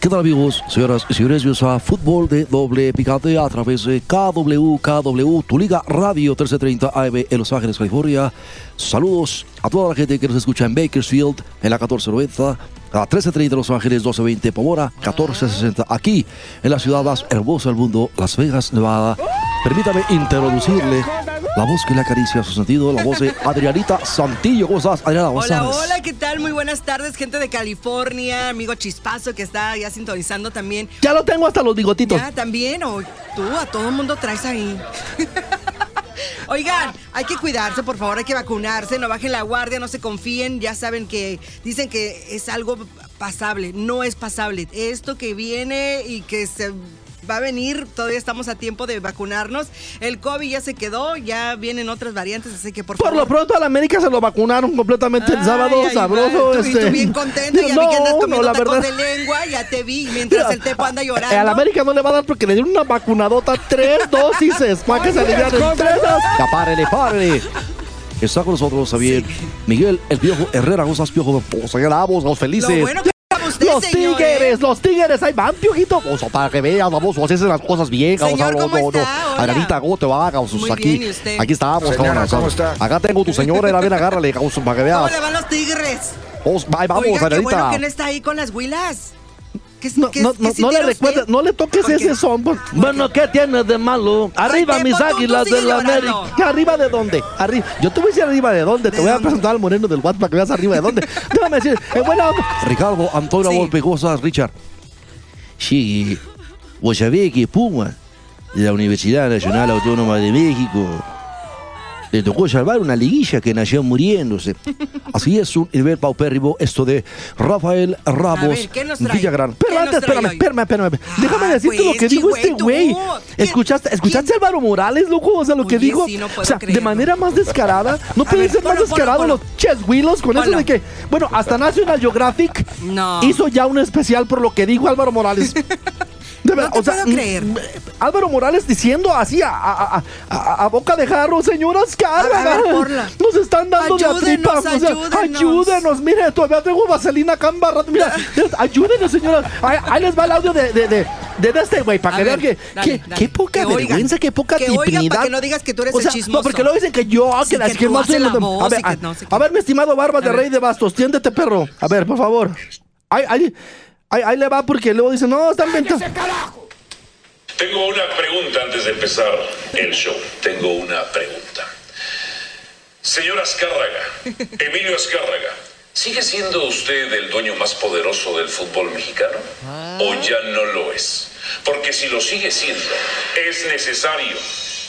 ¿Qué tal amigos, señoras y señores? Bienvenidos a Fútbol de Doble Picante a través de KW, KW, tu liga radio 1330 AM en Los Ángeles, California. Saludos a toda la gente que nos escucha en Bakersfield, en la 1490, a 1330 Los Ángeles, 1220 Pomora, 1460 aquí, en la ciudad más hermosa del mundo, Las Vegas, Nevada. Permítame introducirle la voz que le acaricia su sentido, la voz de Adrianita Santillo. ¿Cómo estás, Adriana Hola, González? hola, ¿qué tal? Muy buenas tardes, gente de California, amigo Chispazo que está ya sintonizando también. Ya lo tengo hasta los bigotitos. Ya, también, o tú, a todo el mundo traes ahí. Oigan, hay que cuidarse, por favor, hay que vacunarse, no bajen la guardia, no se confíen, ya saben que dicen que es algo pasable, no es pasable. Esto que viene y que se va a venir, todavía estamos a tiempo de vacunarnos. El COVID ya se quedó, ya vienen otras variantes, así que por, Por favor. lo pronto a la América se lo vacunaron completamente el Ay, sábado, ay, sabroso. va, tú- y este. tú bien contento, ya no, vi que andas comiendo no, la tacos verdad. de lengua, ya te vi, mientras el tepo anda llorando. A la América no le va a dar porque le dieron una vacunadota, tres dosis para que se alivianen. Tres dosis. Ya párele, párele. Está con nosotros también Miguel, el Piojo Herrera, Gozas Piojo, pues allá vamos, los Lo felices. bueno que los señor, tigres, ¿eh? los tigres, ahí van, piojito. Vamos, para que veas, vamos, vamos a hacer las cosas bien. Vamos, Señor, no, ¿cómo no, no. está? Hola. Adrianita, ¿cómo te va? Vamos, Muy aquí, bien, ¿y usted? aquí estamos, Señora, cabrón, ¿cómo está? Acá tengo tu señora, era, ven, agárrale, vamos, para que ¿Cómo veas. le van los tigres? Vamos, ahí vamos, Oiga, qué Adrianita. bueno que no está ahí con las huilas. ¿Qué, No, qué- no, qué no, no le recuerdes, no le toques ¿Por qué? ese son. pues. Bueno, ¿qué tiene de malo? Arriba mis águilas de la llorando. América. ¿Arriba de dónde? Arriba. Yo te voy a decir arriba de dónde. Te ¿De voy a dónde? presentar al moreno del WhatsApp para que veas arriba de dónde. Déjame decir, en buena onda. Ricardo Antonio Sí. Volpe, ¿cómo estás, Richard? Sí, vos sabés que Puma, de la Universidad Nacional Autónoma de México, le tocó salvar una liguilla que nació muriéndose. Así es un nivel paupérrimo esto de Rafael Ramos. Villagrán. ¿Qué Pero antes, espérame, espérame, espérame. Déjame Ah, decirte lo pues, que dijo este güey, tú. güey. ¿Quién- ¿Escuchaste, ¿Escuchaste a Álvaro Morales, loco? O sea, lo que Oye, dijo. sí, no o sea, de manera más descarada. No puede ser más descarado los cheshuilos con eso de que, bueno, hasta National Geographic No. hizo ya un especial por lo que dijo Álvaro Morales. De verdad, te o sea, puedo creer. mm, Álvaro Morales diciendo así a, a- a- a- a boca de jarro, señoras, ponla. Nos están dando de Ayúdenos, atripa. o sea, ayúdenos. ayúdenos. Mire, todavía tengo vaselina camba. Mira, ayúdenos, señoras. Ahí, ahí les va el audio de, de, de, de este güey, para que vean que, que- qué poca Que oigan. vergüenza, qué poca Que oigan, para que no digas que tú eres O el sea, chismoso. No, porque luego dicen que yo, Sí, que la que que no soy la de- voz a ver, que a- no a ver, mi estimado Barbas de. Rey de Bastos, tiéndete, perro. A ver, por favor. Ahí, ahí, ahí, ahí le va porque luego dicen, no, están ventajas. Tengo una pregunta antes de empezar el show. Tengo una pregunta. Señor Azcárraga, Emilio Azcárraga, ¿sigue siendo usted el dueño más poderoso del fútbol mexicano? ¿O ya no lo es? Porque si lo sigue siendo, es necesario,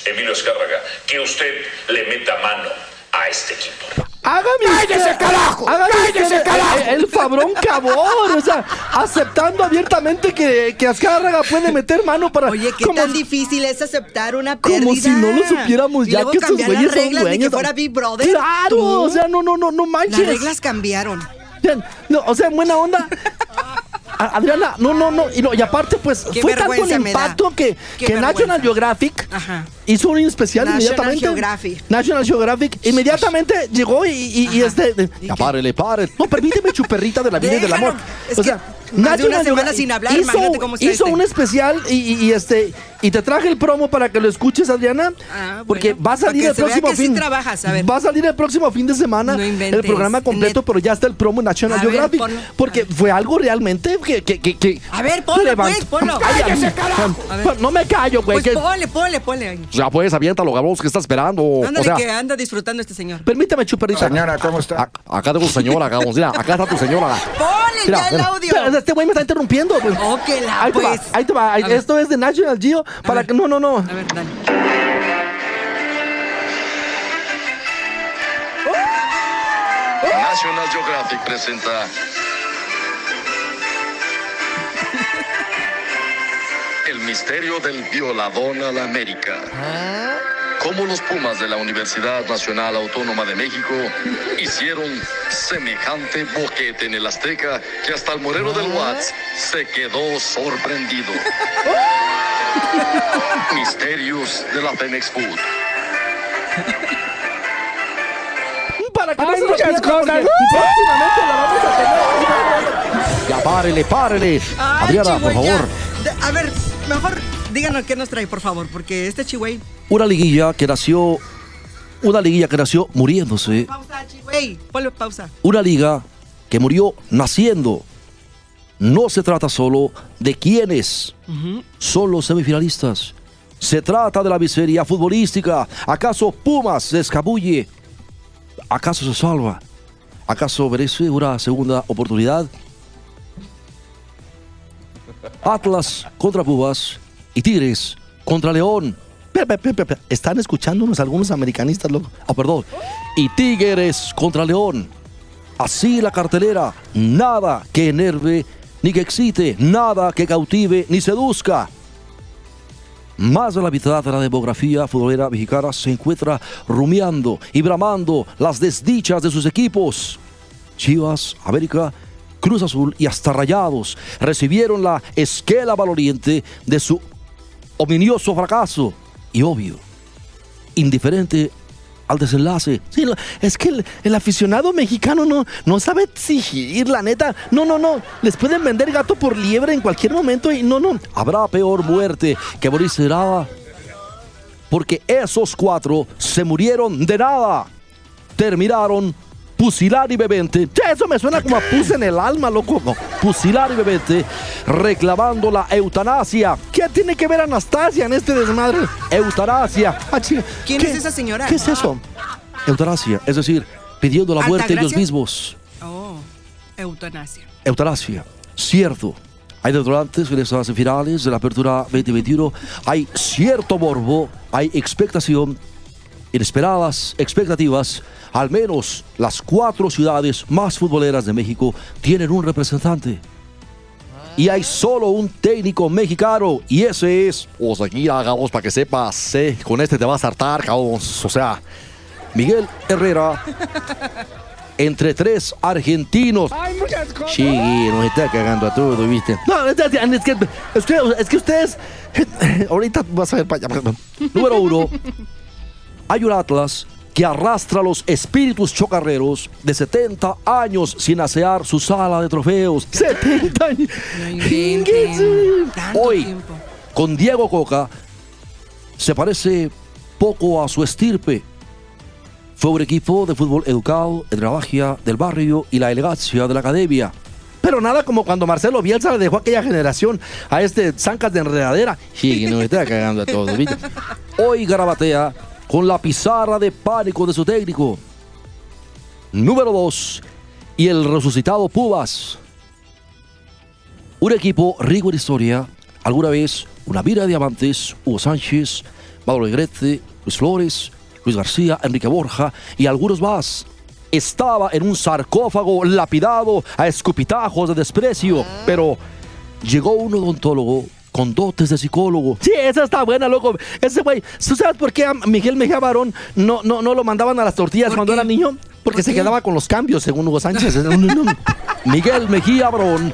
Emilio Azcárraga, que usted le meta mano a este equipo. Hágame ¡Cállese, usted- carajo! hágame ¡Cállese, usted carajo! El, el Fabrón Cabor, o sea, aceptando abiertamente que, que Azcárraga puede meter mano para. Oye, qué como- tan difícil es aceptar una pérdida. Como si no lo supiéramos ya que estos güeyes son dueños. que fuera Big Brother. Claro, Tú. o sea, no, no, no, no manches. Las reglas cambiaron. No, o sea, en buena onda. Adriana, no, no, no. Y, no, y aparte, pues, Qué fue tanto el impacto que, que. National Geographic Ajá. Hizo un especial National inmediatamente. Geographic. National Geographic inmediatamente llegó y, y, y este. ¿Y ya párele, párele. No, permíteme, chuperrita de la vida y del amor. Es más de una semana sin hablar, hizo, cómo hizo este. un especial y, este. Y te traje el promo para que lo escuches, Adriana. Ah, porque bueno, va a salir el próximo que sí fin. trabajas, a ver. Va a salir el próximo fin de semana No el inventes, programa completo, net- pero ya está el promo National A ver, Geographic. ponlo. porque A ver. fue algo realmente que. que, que, que A ver, ponlo, pues, ponlo. Ay, ¡Cállese, carajo! Ver. No me callo, güey. Pues ponle, ponle, ponle. Ya pues, aviéntalo, Gabos, que está esperando. Ándale, o sea, que anda disfrutando este señor. permítame, chuperita. Señora, ¿cómo está? A- acá tengo señora, Gabos. Mira, acá está tu señora. Ponle Mira, ya el mira. audio. Este güey me está interrumpiendo. Pues. Oh, que la, ahí te pues. va, ahí te va. ahí- A ver. esto es de National Geo. Para que. No, no, no. A ver, dale. National Geographic presenta misterio del violadón a la América. Cómo los Pumas de la Universidad Nacional Autónoma de México hicieron semejante boquete en el Azteca que hasta el morero del Watts se quedó sorprendido. Misterios de la Femex Food. Para que no Hay se lo muchas pierdan, cosas. porque Próximamente la vamos a tener. Ya párele, párele. Ay, Adriana, por favor. ya. A ver, mejor díganos qué nos trae, por favor, porque este Chihuahua. Una liguilla que nació. Una liguilla que nació muriéndose. Pausa, Chihuahua. Ponle pausa. Una liga que murió naciendo. No se trata solo de quiénes son los semifinalistas. Se trata de la miseria futbolística. ¿Acaso Pumas se escabulle? ¿Acaso se salva? ¿Acaso merece una segunda oportunidad? Atlas contra Pumas y Tigres contra León. Están escuchándonos algunos americanistas, loco. Ah, perdón. Y Tigres contra León. Así la cartelera, nada que enerve ni que excite, nada que cautive ni seduzca. Más de la mitad de la demografía futbolera mexicana se encuentra rumiando y bramando las desdichas de sus equipos. Chivas, América, Cruz Azul y hasta Rayados recibieron la esquela valoriente de su ominioso fracaso y obvio, indiferente al desenlace. Sí, es que el, aficionado mexicano no, no sabe exigir, la neta. No, no, no. Les pueden vender gato por liebre en cualquier momento y no, no. Habrá peor muerte que morirse nada. Porque esos cuatro se murieron de nada. Terminaron pusilar y bebente. Che, Eso me suena como a pus en el alma, loco. No, pusilar y bebente reclamando la eutanasia. ¿Qué tiene que ver Anastasia en este desmadre? Eutanasia. Ah. ¿Quién es esa señora? ¿Qué es eso? Eutanasia. Es decir, pidiendo la muerte ellos mismos. Oh, eutanasia. Eutanasia. Cierto. Hay detonantes en estas finales de la apertura 2021. Hay cierto morbo, hay expectación, inesperadas expectativas. Al menos las cuatro ciudades más futboleras de México tienen un representante. Y hay solo un técnico mexicano. Y ese es. O sea, aquí hagamos para que sepas. eh, con este te vas a hartar, cabrón. O sea, Miguel Herrera. Entre tres argentinos. Hay muchas cosas. Sí, nos está cagando a todo, ¿viste? No, que, es que, es que ustedes. Ahorita vas a ver para allá. Número uno, hay un Atlas que arrastra los espíritus chocarreros de 70 años sin asear su sala de trofeos. 70 años. No Hoy, tiempo. con Diego Coca, se parece poco a su estirpe. Fue un equipo de fútbol educado entre la magia del barrio y la elegancia de la academia. Pero nada como cuando Marcelo Bielsa le dejó a aquella generación a este zancas de enredadera. Sí, que nos está cagando a todos, ¿viste? Hoy garabatea con la pizarra de pánico de su técnico. Número 2. Y el resucitado Pubas. Un equipo rico en historia. Alguna vez una mira de diamantes, Hugo Sánchez, Mauro Negrete, Luis Flores, Luis García, Enrique Borja y algunos más. Estaba en un sarcófago lapidado a escupitajos de desprecio, pero llegó un odontólogo con dotes de psicólogo. Sí, esa está buena, loco. Ese güey, ¿tú sabes por qué a Miguel Mejía Barón no, no, no lo mandaban a las tortillas ¿Por cuando qué? era niño? Porque ¿Por se qué? quedaba con los cambios, según Hugo Sánchez. Miguel Mejía Barón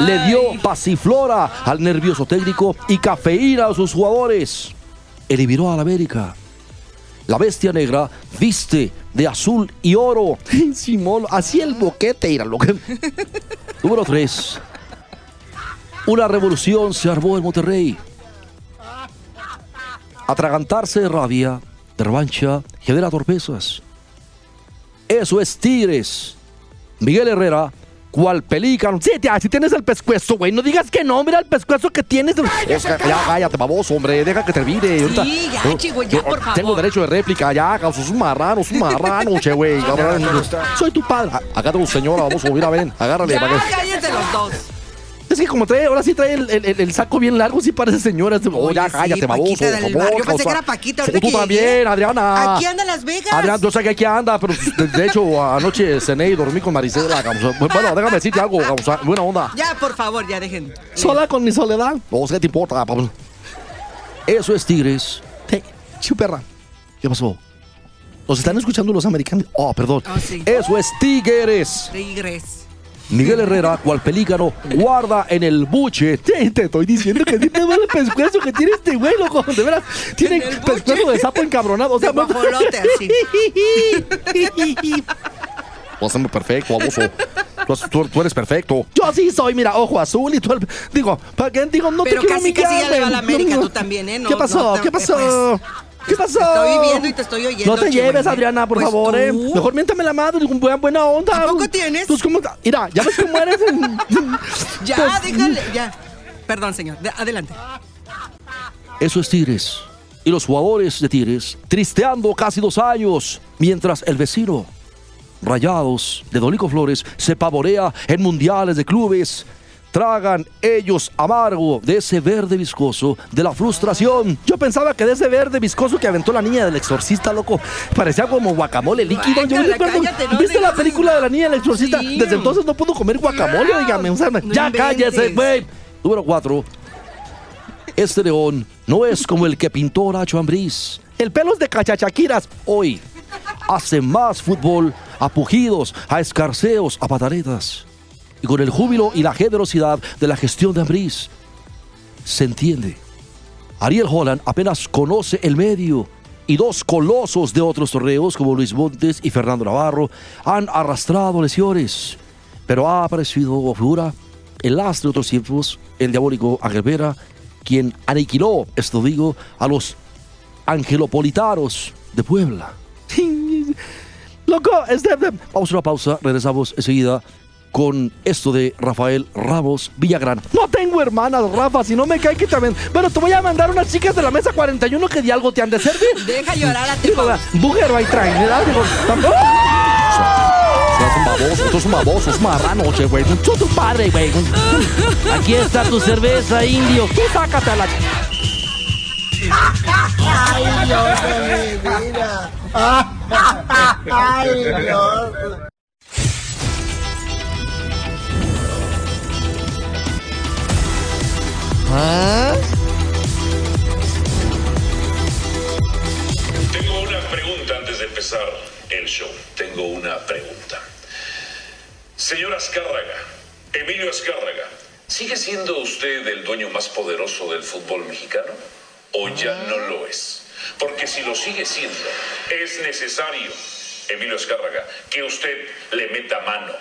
le dio pasiflora al nervioso técnico y cafeína a sus jugadores. Eliminó a la América. La bestia negra viste de azul y oro. Simón, así el boquete, era loco. Número 3. Una revolución se armó en Monterrey. Atragantarse de rabia, de revancha, genera torpezas. Eso es Tigres. Miguel Herrera, cual pelícano. Sí, tía, si tienes el pescuezo, güey. No digas que no, mira el pescuezo que tienes. Es que- ya cállate, baboso, hombre. Deja que termine. Ahorita- ya, Yo- chico, ya, yo por favor. Tengo derecho de réplica, ya. Sos un marrano, un marrano, che, güey. Soy tu padre. Acá tengo señora, vamos a subir a ver. Agárrale. para Ya, que- cállense los dos. Es que como trae, ahora sí trae el, el- el saco bien largo, sí parece señora. Oh, Oye, ya sí, cállate, baboso. Paquita por del favor, barrio. Yo pensé que era Paquita, ahorita Tú que también, llegué. Adriana. Aquí anda Las Vegas. Adrián, yo sé que aquí anda, pero de, de hecho anoche cené y dormí con Marisela. causa. Bueno, déjame decirte algo, buena onda. Ya, por favor, ya dejen. Sola con mi soledad. No sé qué te importa, Pablo. Eso es Tigres. Hey, chuperra. ¿Qué pasó? Nos están escuchando los americanos. Oh, perdón. Oh, sí. Eso es Tigres. Tigres. Miguel Herrera, cual pelícano, guarda en el buche. Te, te estoy diciendo que te duele el pescuezo que tiene este güey, loco. De veras, tiene pescuezo de sapo encabronado. O sea, De así. Pásame perfecto, baboso. Tú, tú- tú eres perfecto. Yo sí soy, mira, ojo azul y todo el... Digo, ¿para qué? Digo, no Pero te quiero casi, casi ya le va a la América, no, tú también, ¿eh? No, ¿Qué pasó? no ¿Qué pasó? pues, ¿Qué pasó? te estoy viendo y te estoy oyendo, No te chihuahua. lleves, Adriana, por Pues favor, ¿eh? tú. Mejor miéntame la madre, buena, buena onda. ¿A poco tienes? Pues, ¿cómo? Mira, ya ves cómo eres. Ya, Pues, déjale, ya. Perdón, señor. De- adelante. Eso es Tigres. Y los jugadores de Tigres tristeando casi dos años, mientras el vecino, Rayados de Dolico Flores, se pavorea en mundiales de clubes. Tragan ellos amargo de ese verde viscoso de la frustración. Yo pensaba que de ese verde viscoso que aventó la niña del exorcista, loco, parecía como guacamole líquido. Yo, perdón, cállate, no ¿Viste la película de la niña del exorcista? Sí. Desde entonces no puedo comer guacamole, oígame. O sea, No ya inventes. cállese, güey. Número 4. Este león no es como el que pintó Nacho Ambriz. El pelo es de cachachaquiras. Hoy hace más fútbol a pujidos, a escarceos, a pataletas. Y con el júbilo y la generosidad de la gestión de Ambriz, se entiende. Ariel Holland apenas conoce el medio y dos colosos de otros torneos como Luis Montes y Fernando Navarro han arrastrado lesiones. Pero ha aparecido o figura el lastre de otros tiempos, el diabólico Ángel Vera, quien aniquiló, esto digo, a los angelopolitanos de Puebla. Loco. Vamos a una pausa, regresamos enseguida con esto de Rafael Ramos Villagrán. No tengo hermanas, Rafa, si no me cae que también. Bueno, te voy a mandar unas chicas de la mesa 41 que de algo te han de servir. Deja llorar a ti. Digo, bújero ahí traen, ¿verdad? Baboso, tú es un baboso, es marrano, che, güey. Tú tu padre, güey. Aquí está tu cerveza, indio. Tú sácate a Tengo una pregunta antes de empezar el show. Tengo una pregunta. Señor Azcárraga, Emilio Azcárraga, ¿sigue siendo usted el dueño más poderoso del fútbol mexicano? ¿O ya no lo es? Porque si lo sigue siendo, es necesario, Emilio Azcárraga, que usted le meta mano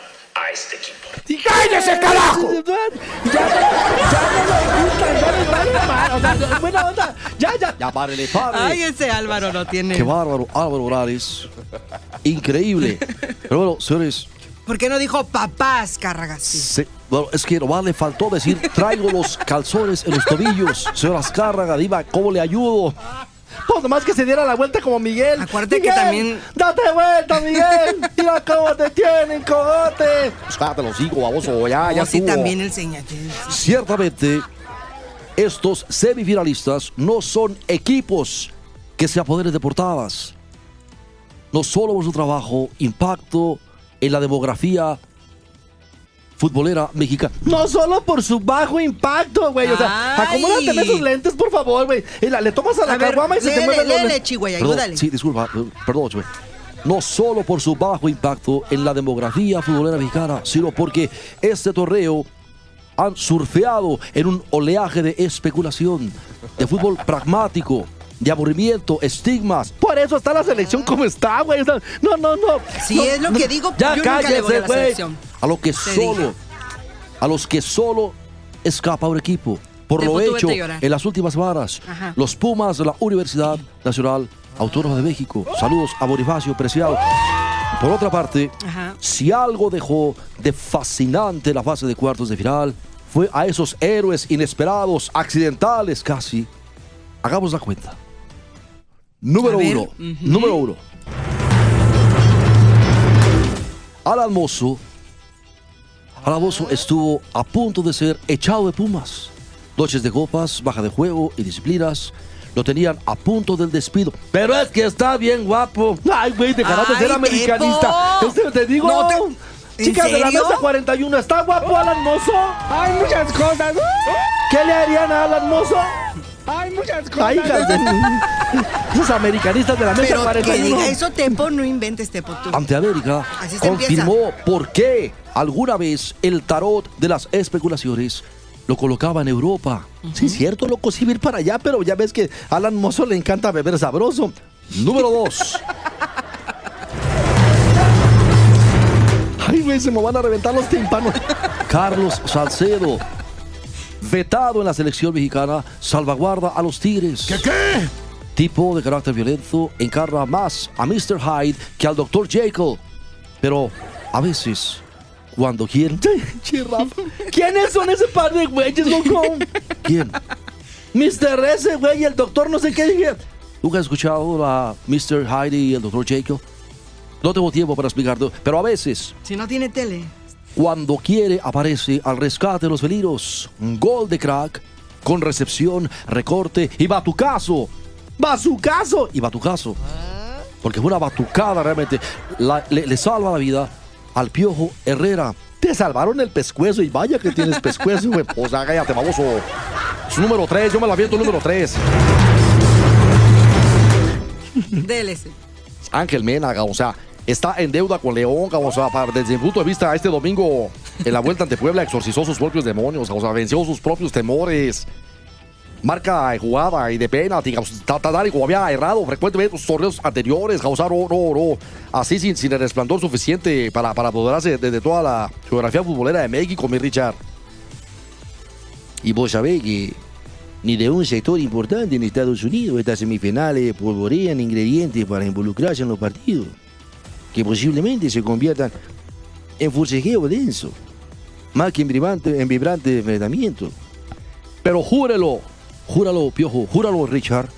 a este equipo. ¡Cállese, carajo! Ya, ya ya sea, buena onda. Ya, ya. Ya párele, párele. Ay, ese Álvaro no tiene. Qué bárbaro, Álvaro Morales. Increíble. Pero bueno, señores, ¿Por qué no dijo papás, Carragas? se- bueno, es que nomás le faltó decir, traigo los calzones en los tobillos. Señor Azcárraga, diva, ¿cómo le ayudo? Pues nomás que se diera la vuelta como Miguel. Acuérdate que también- Date vuelta, Miguel. Mira cómo te tienen, cogote. Pues cállate los hijos, baboso, ya, ya Oh, sí, también el señor. Ciertamente, estos semifinalistas no son equipos que se apoderen de portadas. No solo por su trabajo, impacto en la demografía futbolera mexicana. No solo por su bajo impacto, güey. O sea, acomódate esos lentes, por favor, güey. Le tomas a la A ver, y se te mueven los lentes. Ayúdale. sí, disculpa, eh, perdón, Chue. No solo por su bajo impacto en la demografía futbolera mexicana, sino porque este torneo han surfeado en un oleaje de especulación, de fútbol pragmático, de aburrimiento, estigmas. Por eso está la selección como está, güey. No, no, no. Si No, es lo no. que digo, Ya yo nunca le voy a cállese, la güey. selección. A lo que Te solo, a los que solo escapa un equipo. Por Te lo hecho en las últimas varas, Ajá. los Pumas de la Universidad Nacional Autónoma de México. Saludos a Bonifacio Preciado. Por otra parte, Ajá. si algo dejó de fascinante la fase de cuartos de final, fue a esos héroes inesperados, accidentales casi. Hagamos la cuenta. Número uno. Número uno. Alan Mozo Alaboso estuvo a punto de ser echado de Pumas. Noches de copas, baja de juego y disciplinas lo tenían a punto del despido. Pero es que está bien guapo. Ay, güey, dejarás de ser americanista. Este te digo. No te- ¿En Chicas de la mesa 41, ¿está guapo Alan Mozo? Hay muchas cosas. ¿Qué le harían a Alan Mozo? Hay muchas de... Esos americanistas de la mesa Pero que 41. diga eso, Tepo, no inventes, Tepo, tú. ante América Así se confirmó por qué alguna vez el tarot de las especulaciones lo colocaba en Europa. Sí, cierto, loco, sí, ir para allá, pero ya ves que a Alan Mozo le encanta beber sabroso. Número dos. Ay, güey, se me van a reventar los tímpanos. Carlos Salcedo, vetado en la selección mexicana, salvaguarda a los Tigres. ¿Qué qué? Tipo de carácter violento encarna más a Mr. Hyde que al Dr. Jekyll. Pero a veces, cuando quieren. ¿Quiénes son ese par de güeyes, loco? ¿Quién? Mr. ese güey y el doctor no sé qué dije. ¿Nunca has escuchado a Mr. Hyde y el Dr. Jekyll? No tengo tiempo para explicarlo, pero a veces Si no tiene tele. Cuando quiere aparece al rescate de los felinos. Un gol de crack con recepción, recorte y batucazo. ¡Batucazo! Y batucazo. Porque fue una batucada realmente. La- le, le salva la vida al Piojo Herrera. Te salvaron el pescuezo y vaya que tienes pescuezo, güey. O sea, cállate, baboso. Su número 3, yo me la viento número 3. DLC. Ángel Mena, o sea, está en deuda con León, sea, para- desde mi punto de vista, este domingo en la vuelta ante Puebla exorcizó sus propios demonios, o venció sus propios temores. Marca jugada y de penalti, Tatadari como había errado frecuentemente en los torneos anteriores, causar oro, oro, así sin, sin el resplandor suficiente para, para apoderarse de, de toda la geografía futbolera de México, mi Richard. Y vos sabés que ni de un sector importante en Estados Unidos estas semifinales polvorean ingredientes para involucrarse en los partidos, que posiblemente se conviertan en forcejeo denso, más que en vibrante, en vibrante enfrentamiento. Pero júrelo, júralo, Piojo, júralo, Richard.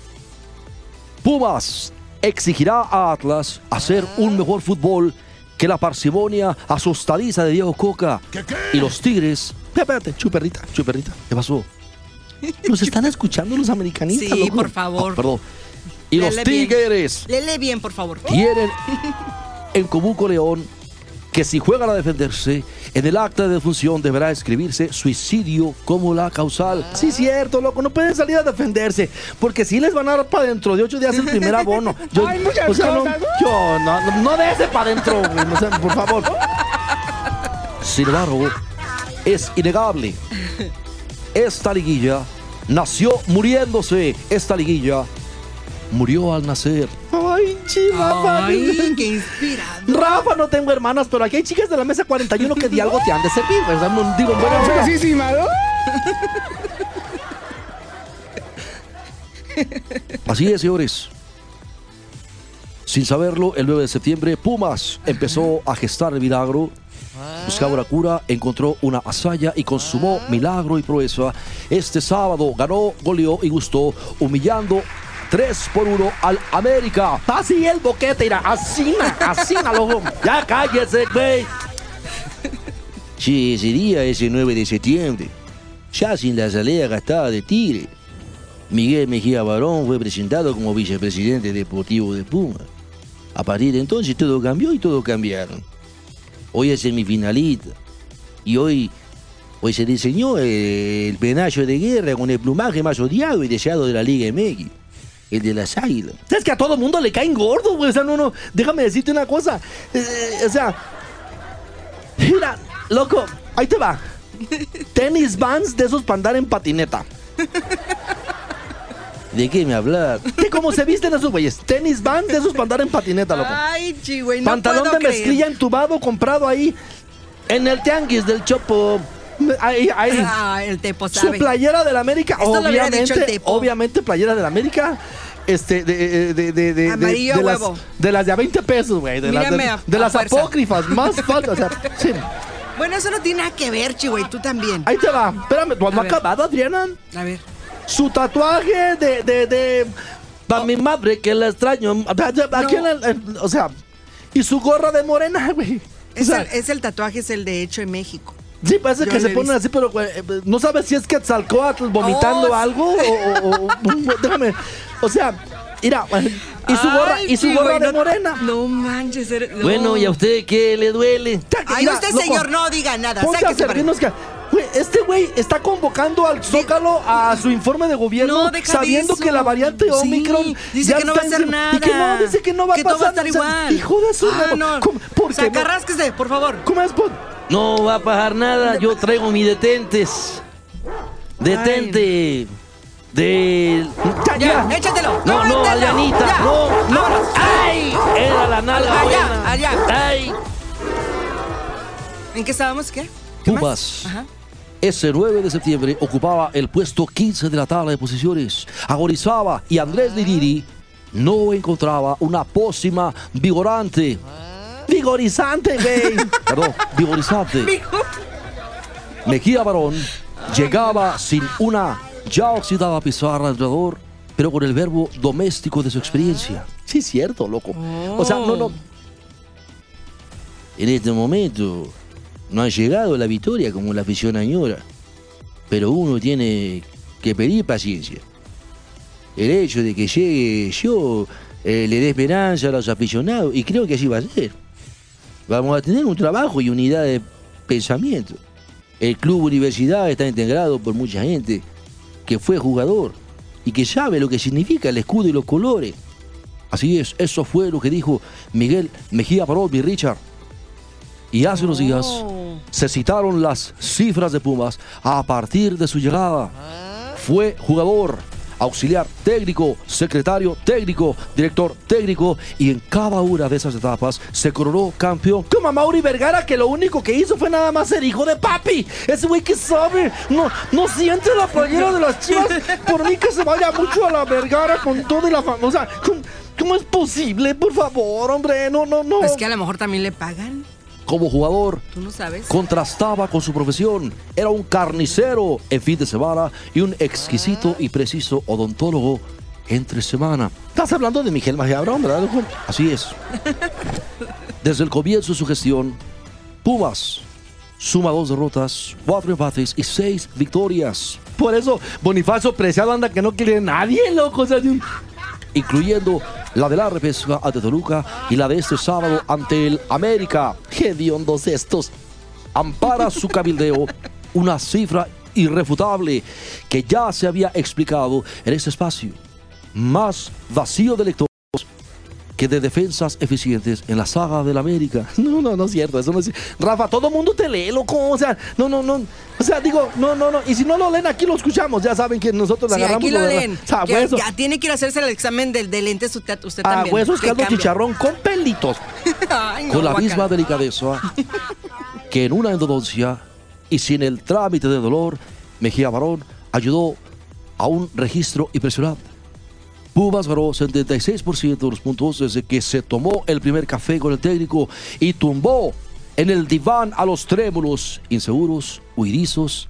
Pumas exigirá a Atlas hacer un mejor fútbol que la parsimonia asustadiza de Diego Coca. Y los Tigres. Espérate, chuperrita, chuperrita. ¿Qué pasó? Nos están escuchando los americanistas. Sí, loco? por favor. Ah, perdón. Y los bien. Tigres Lele bien, por favor. tienen en común con León que si juegan a defenderse, en el acta de defunción deberá escribirse suicidio como la causal. Sí, cierto, loco, no pueden salir a defenderse, porque si les van a dar para dentro de ocho días el primer abono. Yo, Hay muchas o sea, no, yo, no, no, no de ese para adentro, güey, o sea, por favor. Sin embargo, es innegable. Esta liguilla nació muriéndose. Esta liguilla murió al nacer. Ay, chi, Rafa. Ay, qué inspirado. Rafa, no tengo hermanas, pero aquí hay chicas de la mesa 41 que de algo te han de servir, o sea, no digo, bueno. Así es, señores. Sin saberlo, el 9 de septiembre, Pumas empezó a gestar el milagro. Buscaba la cura, encontró una hazaña y consumó milagro y proeza. Este sábado ganó, goleó y gustó, humillando 3 por 1 al América. así el boquete, irá, así, así, loco. Ya cállese, güey. Sí, ese día, ese 9 de septiembre, ya sin la salida gastada de Tigre, Miguel Mejía Barón fue presentado como vicepresidente deportivo de Puma. A partir de entonces todo cambió y todo cambiaron. Hoy es semifinalista y hoy, hoy se diseñó eh, el penacho de guerra con el plumaje más odiado y deseado de la Liga MX, el de las águilas. Es que a todo mundo le caen gordos, güey. O sea, no, no. Déjame decirte una cosa. Eh, o sea. Mira, loco, ahí te va. Tenis vans de esos para andar en patineta. ¿De qué me hablas? ¿Qué cómo se visten esos güeyes? Tenis vans de esos para andar en patineta, loco. Ay, chi, güey, no Pantalón puedo de mezclilla creer. entubado comprado ahí en el tianguis del Chopo. Ahí, ahí. Ah, el Tepo Su sabe. playera del América, Esto obviamente, obviamente playera del América. Este, de, de, de, de, de- Amarillo de las, huevo. de las de a 20 pesos, güey. De las, de, Mírame a- de a las fuerza. apócrifas, más falta. O sea, sí. Bueno, eso no tiene nada que ver, chi, güey, tú también. Ahí te va. Espérame, ¿tú has acabado, Adriana? A ver. Su tatuaje de. de, de para mi madre, que la extraño. Aquí en el- en- o sea, y su gorra de morena, güey. O Es, sea, el, es el tatuaje, es el de hecho en México. Sí, parece Yo que se ponen así, pero güey, eh, no sabes si es Quetzalcóatl vomitando Oh, sí. algo o, o- o- Déjame. O sea, mira, y su gorra, Ay, y su gorra güey, de no- morena. No manches. eres- no. Bueno, ¿y a usted qué le duele? Ay, Mira, usted, loco, señor, no diga nada. Ponte a servirnos que. Güey, este güey está convocando al Zócalo a su informe de gobierno No, deja sabiendo de que la variante Sí, Omicron. dice ya que no va a está hacer nada. Y que no, dice que no va a que pasar. todo va a estar o sea, igual. Hijo de su ah, madre. no. ¿Cómo- ¿Por qué? Sacarrásquese, por favor. ¿Cómo es? No va a pasar nada, yo traigo mi detentes. Detente. De. Ya, Ya, ya. échatelo. No, no. Adrianita, no, no. ¡Ay! Era la nalga Allá, buena. allá. ¡Ay! ¿En qué estábamos? ¿Qué? ¿Qué. Ajá. Ese 9 de septiembre ocupaba el puesto 15 de la tabla de posiciones. Agonizaba y Andrés Lidiri no encontraba una pócima vigorante. Vigorizante, güey. Perdón, vigorizante. Mejía Barón llegaba sin una ya oxidada pizarra de entrenador, pero con el verbo doméstico de su experiencia. Sí, cierto, loco. O sea, no, no. En este momento no ha llegado la victoria como la afición añora, pero uno tiene que pedir paciencia. El hecho de que llegue yo eh, le dé esperanza a los aficionados y creo que así va a ser. Vamos a tener un trabajo y unidad de pensamiento. El club universidad está integrado por mucha gente que fue jugador y que sabe lo que significa el escudo y los colores. Así es, eso fue lo que dijo Miguel Mejía Barón, mi Richard. Y hace unos días Oh. se citaron las cifras de Pumas a partir de su llegada. Fue jugador, auxiliar técnico, secretario técnico, director técnico y en cada una de esas etapas se coronó campeón. Como a Mauri Vergara, que lo único que hizo fue nada más ser hijo de papi. Ese güey que sabe, no, no siente la playera de las chivas. Por mí que se vaya mucho a la Vergara con todo y la fama. O sea, ¿cómo, cómo es posible? Por favor, hombre, no, no, no. Es que a lo mejor también le pagan. Como jugador, Tú no sabes. contrastaba con su profesión. Era un carnicero en fin de semana y un exquisito y preciso odontólogo entre semana. Estás hablando de Miguel Mejía Barón, ¿verdad, loco? Así es. Desde el comienzo de su gestión, Pumas suma dos derrotas, cuatro empates y seis victorias, Por eso, Bonifacio Preciado anda que no quiere nadie, loco. O sea, de un- incluyendo la de la repesca ante Toluca y la de este sábado ante el América. hediondos estos. ampara su cabildeo una cifra irrefutable que ya se había explicado en este espacio. Más vacío de lectores que de defensas eficientes en la saga del América. No, no, no es cierto. Eso no es Rafa, todo mundo te lee, loco. O sea, no, no, no. Sea, digo, no, no, no. Y si no lo leen, aquí lo escuchamos. Ya saben que nosotros Sí, agarramos. aquí lo leen. O sea, Ya, ya tiene que ir a hacerse el examen del, del lente usted, usted A también. huesos, caldo, chicharrón con pelitos. Ay, no, con la misma delicadeza que en una endodoncia y sin el trámite de dolor, Mejía Barón ayudó a un registro impresionante. Pumas ganó 76% de los puntos desde que se tomó el primer café con el técnico y tumbó en el diván a los trémulos, inseguros, huidizos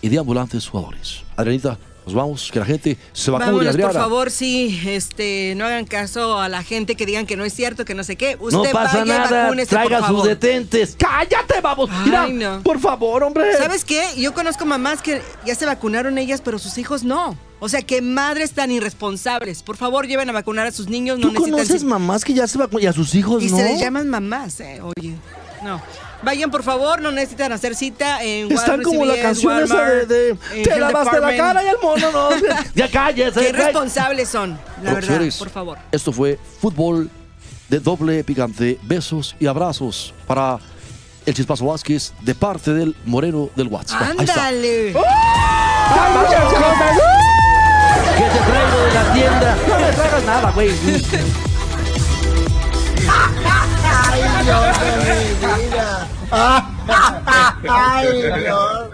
y deambulantes jugadores. Adrianita, nos vamos, que la gente se vacune, Vámonos, por favor, sí, este, no hagan caso a la gente que digan que no es cierto, que no sé qué. Usted No pasa vaya y nada, vacúnese, traiga por sus favor. detentes. ¡Cállate, vamos! Ay, Mira, no. por favor, hombre. ¿Sabes qué? Yo conozco mamás que ya se vacunaron ellas, pero sus hijos no. O sea, que madres tan irresponsables. Por favor, lleven a vacunar a sus niños. No ¿Tú necesitan conoces mamás que ya se vacunan y a sus hijos Y no? se les llaman mamás, eh. Oye, no. Vayan, por favor, no necesitan hacer cita en Están Walgreens, como la canción esa de, Walmart, de Te lavaste la cara y el mono, no. ya cállese. Qué cállese. responsables son, la verdad, Señores, por favor. Esto fue fútbol de doble picante. Besos y abrazos para el Chispazo Vázquez de parte del Moreno del WhatsApp. Ándale. ¿Qué te traigo de la tienda? No me traigas nada, güey. Ay, Dios.